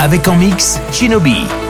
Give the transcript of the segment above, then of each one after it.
Avec en mix Shinobi.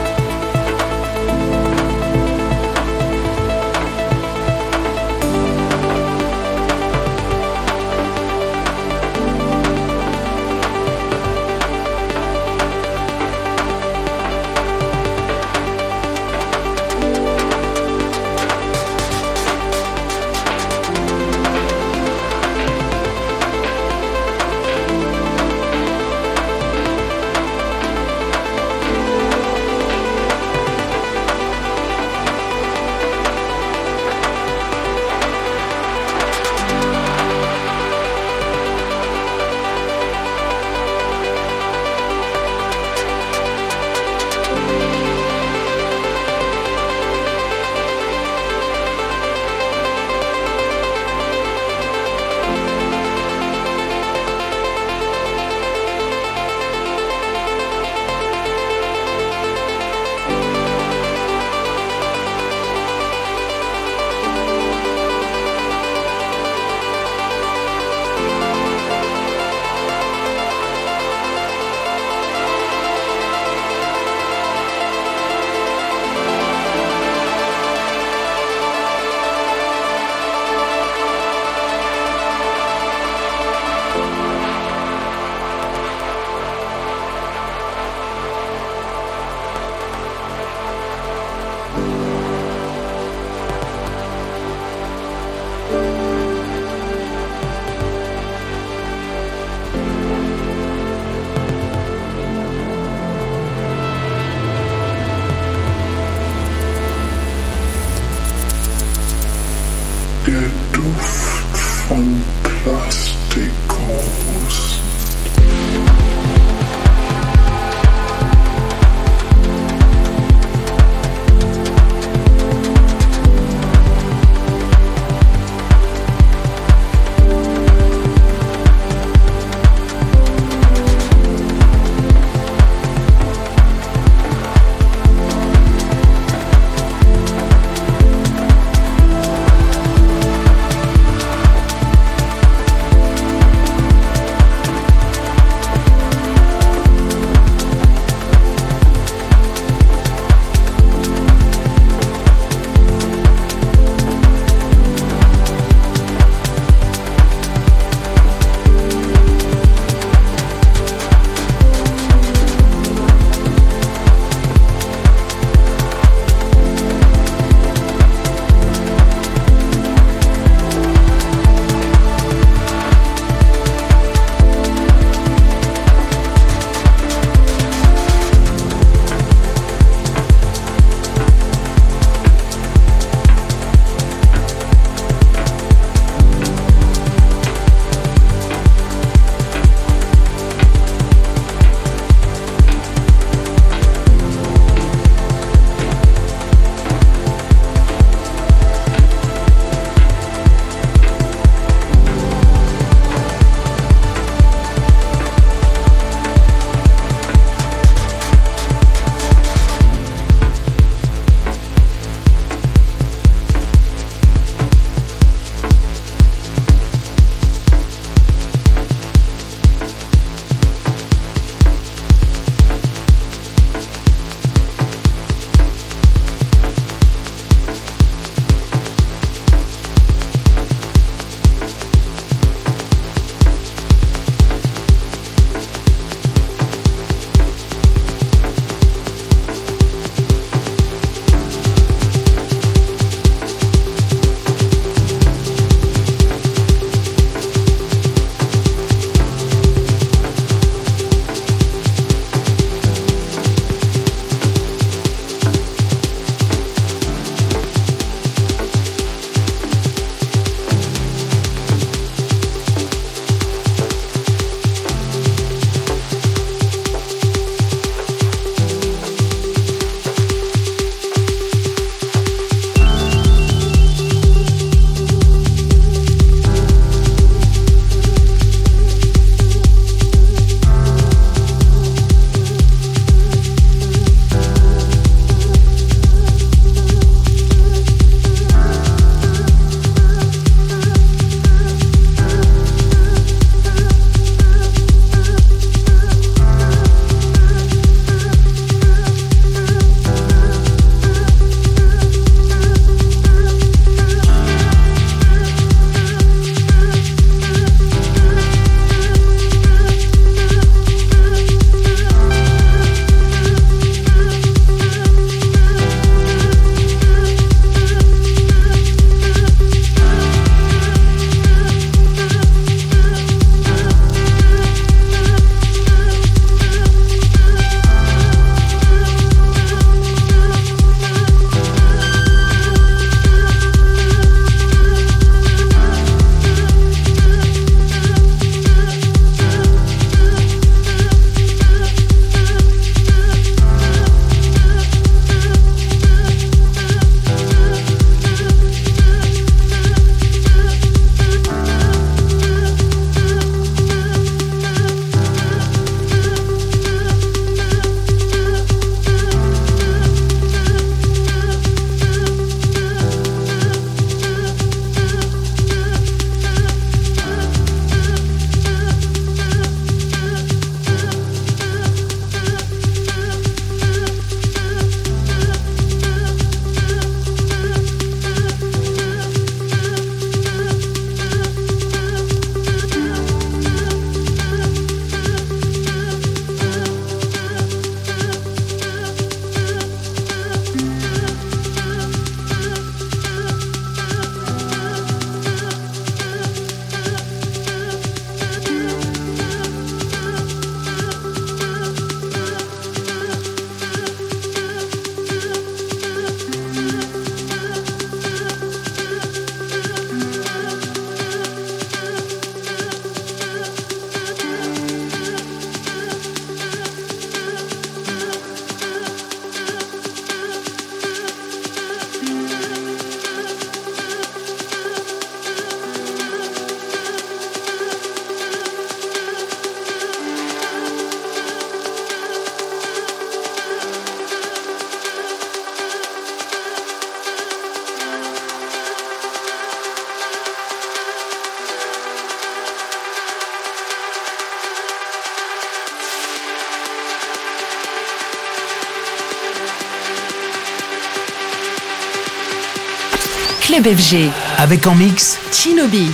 FG. Avec en mix Shinobi.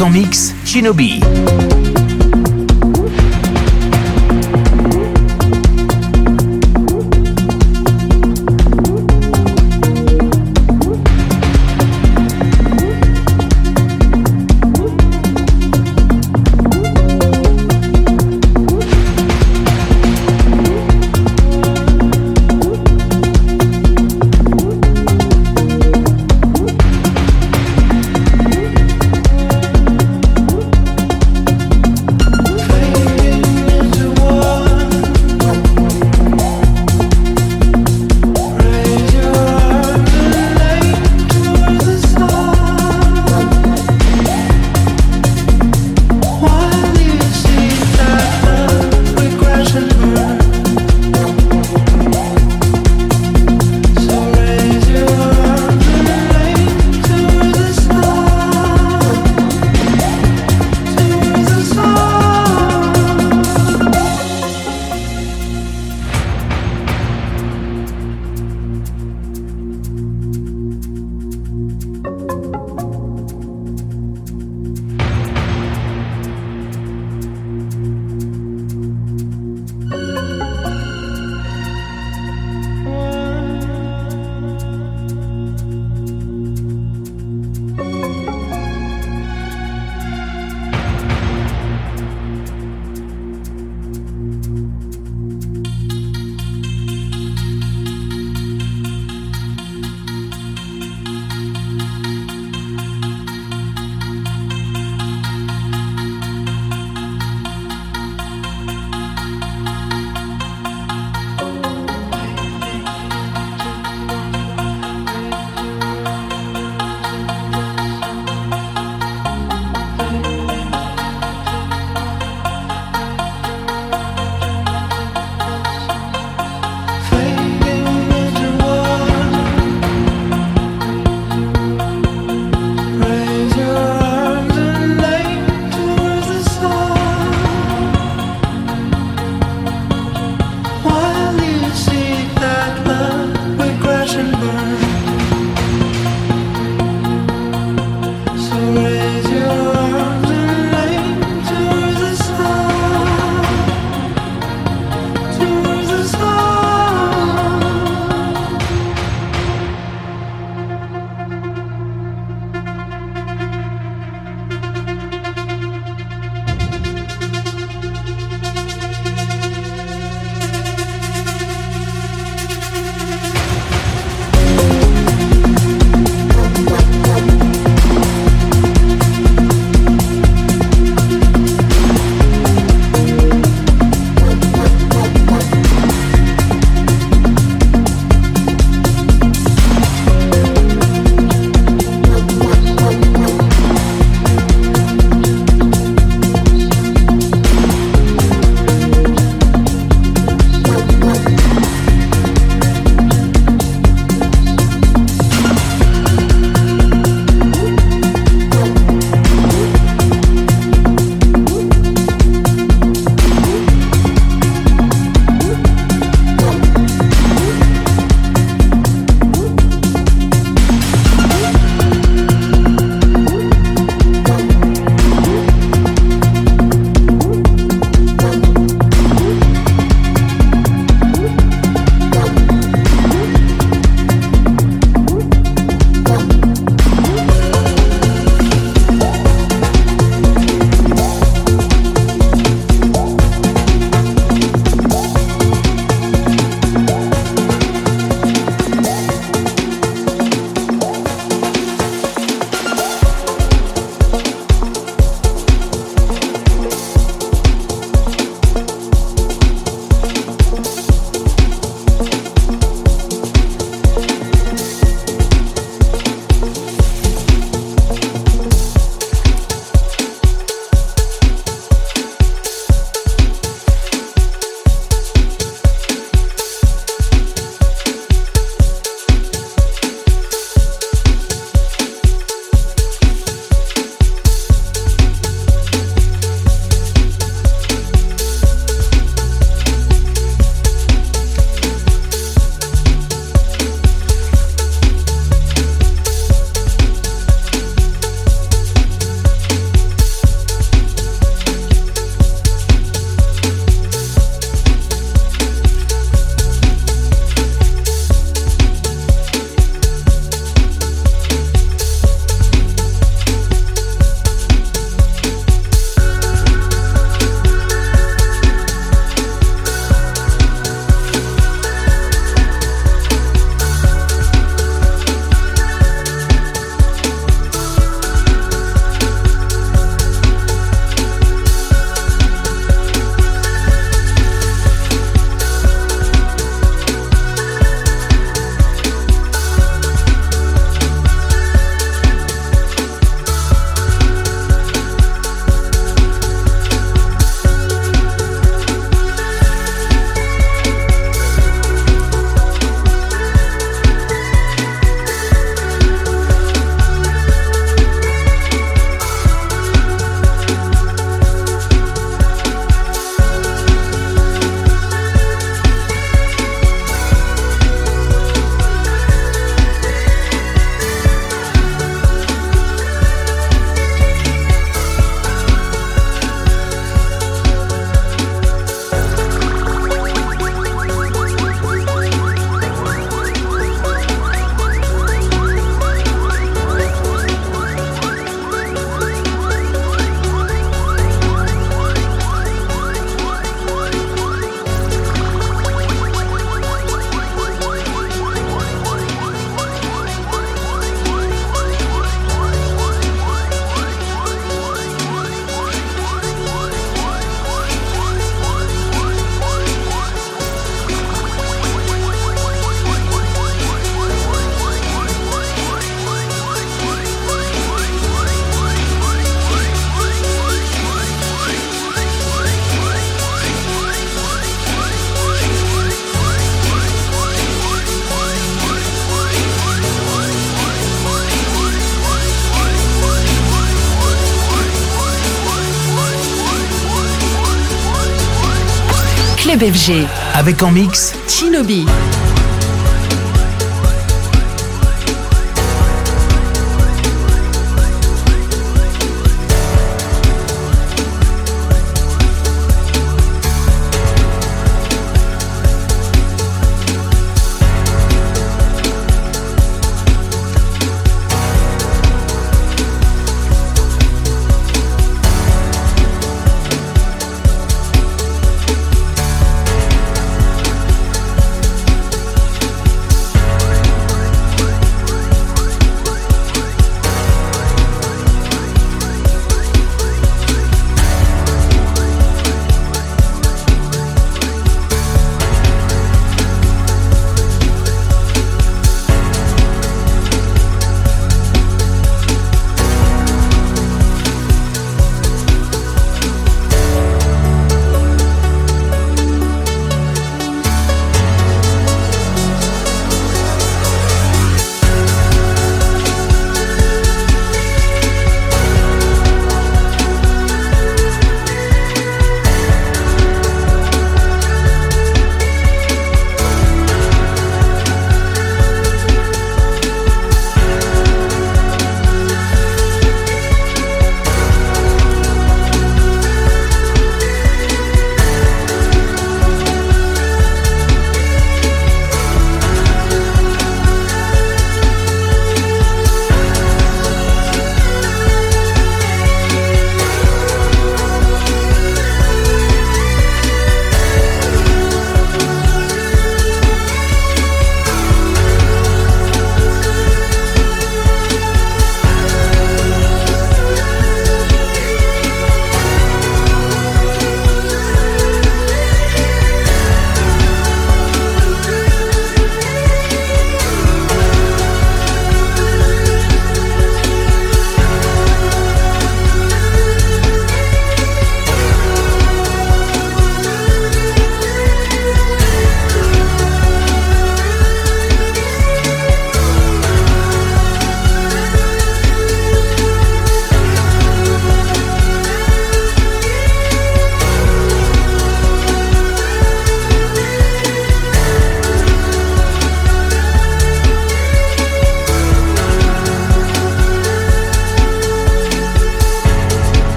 En mix Shinobi. FG. Avec en mix Shinobi.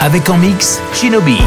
Avec en mix Shinobi.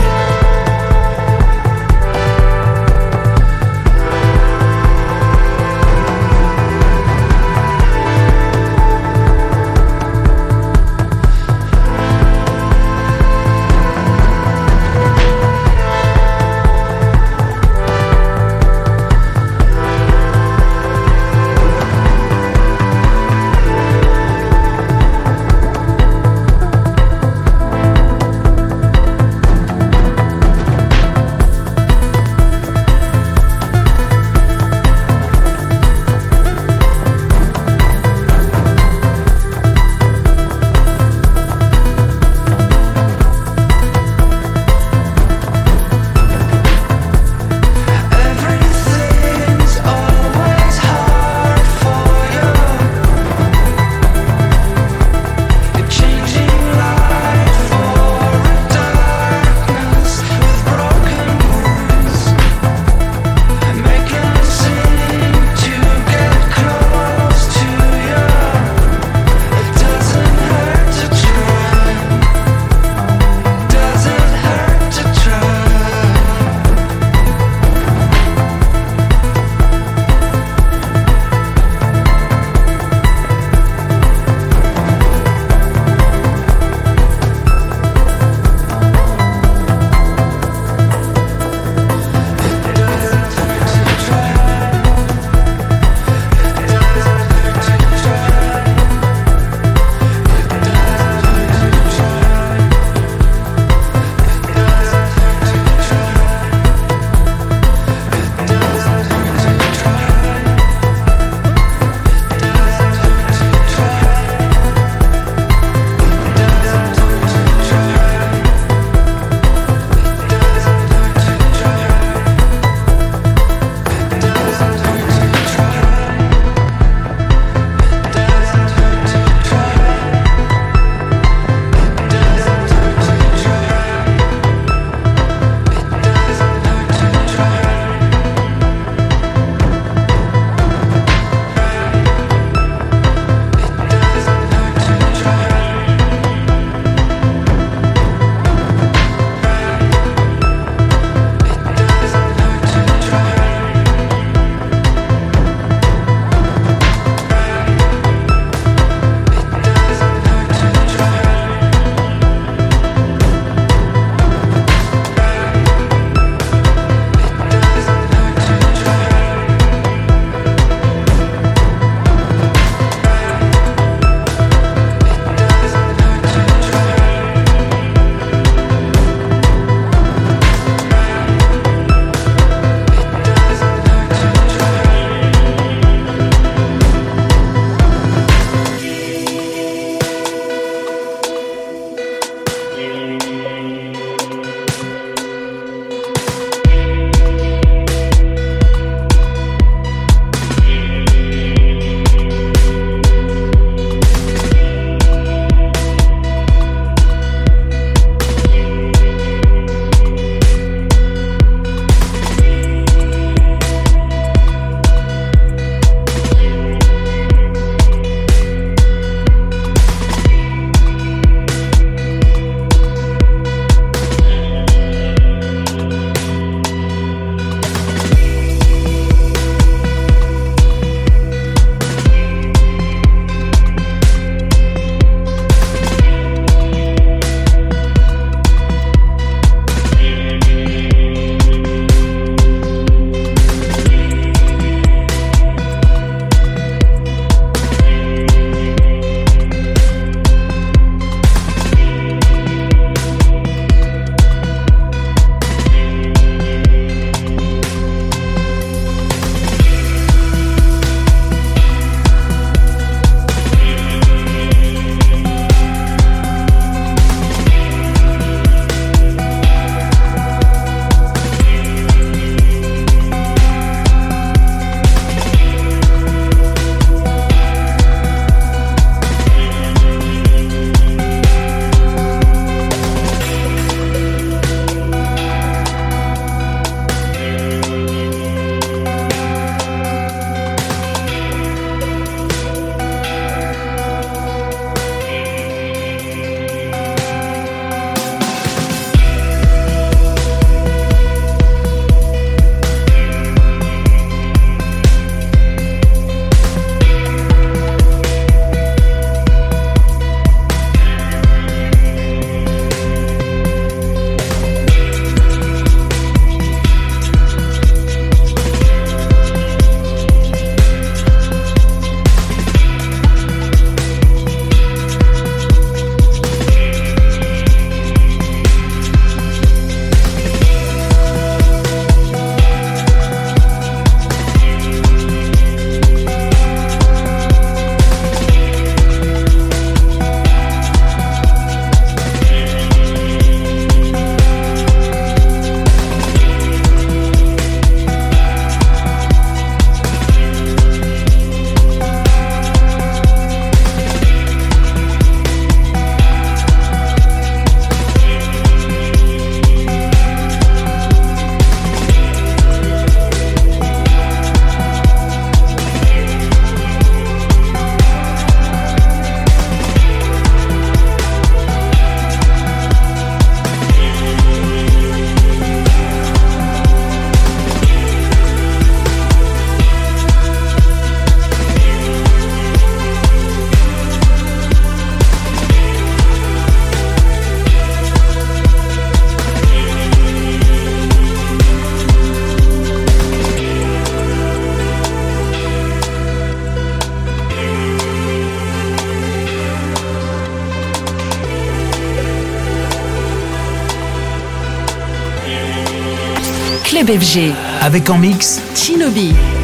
Avec en mix Shinobi.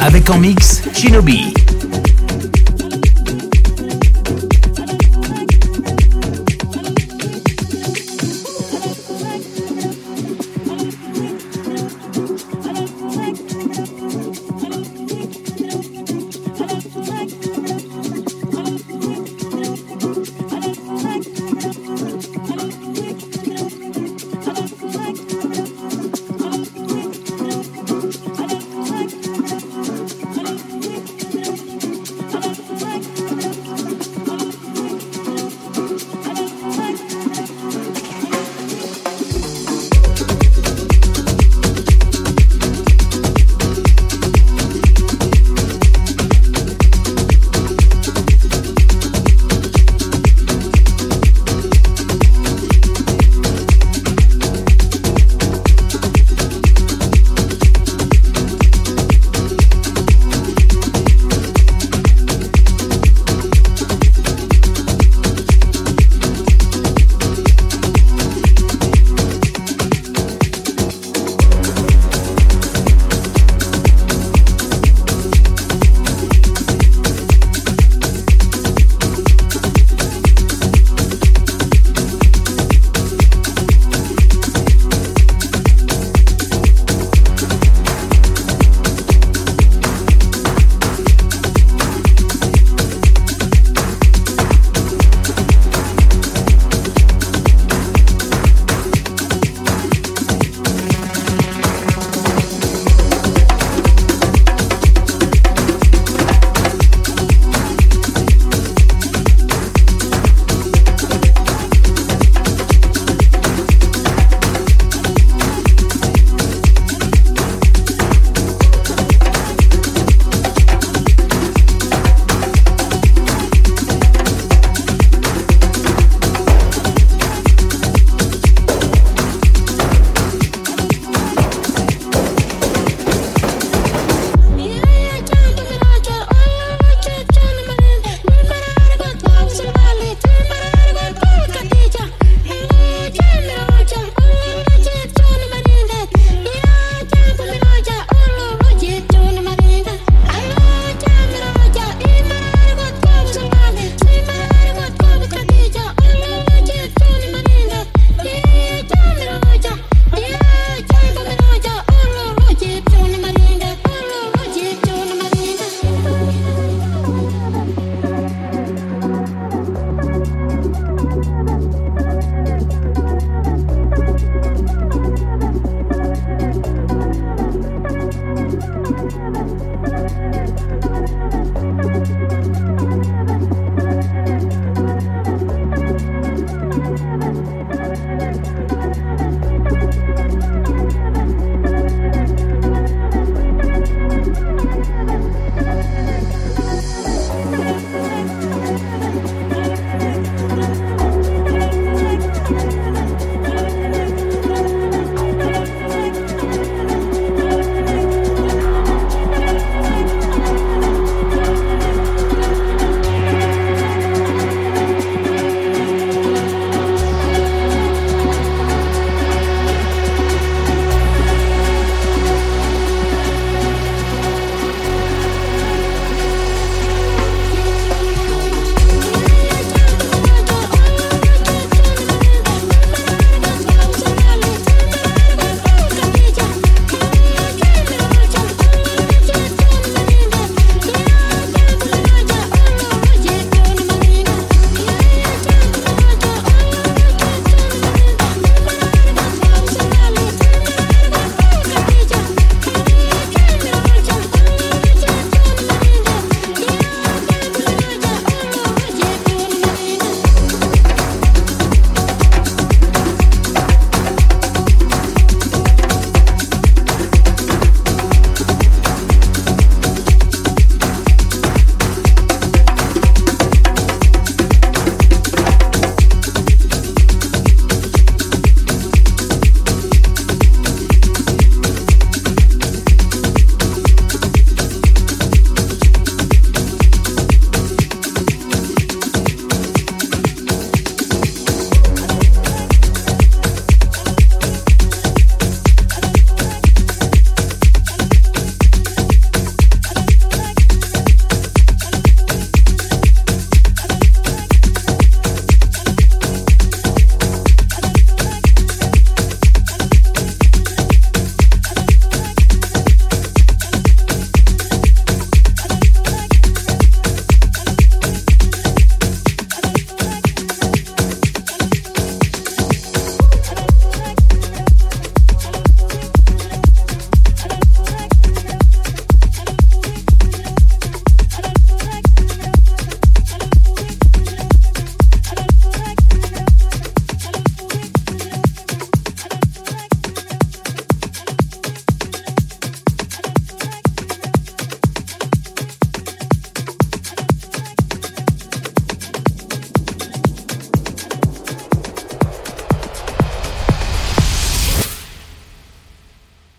Avec en mix Shinobi.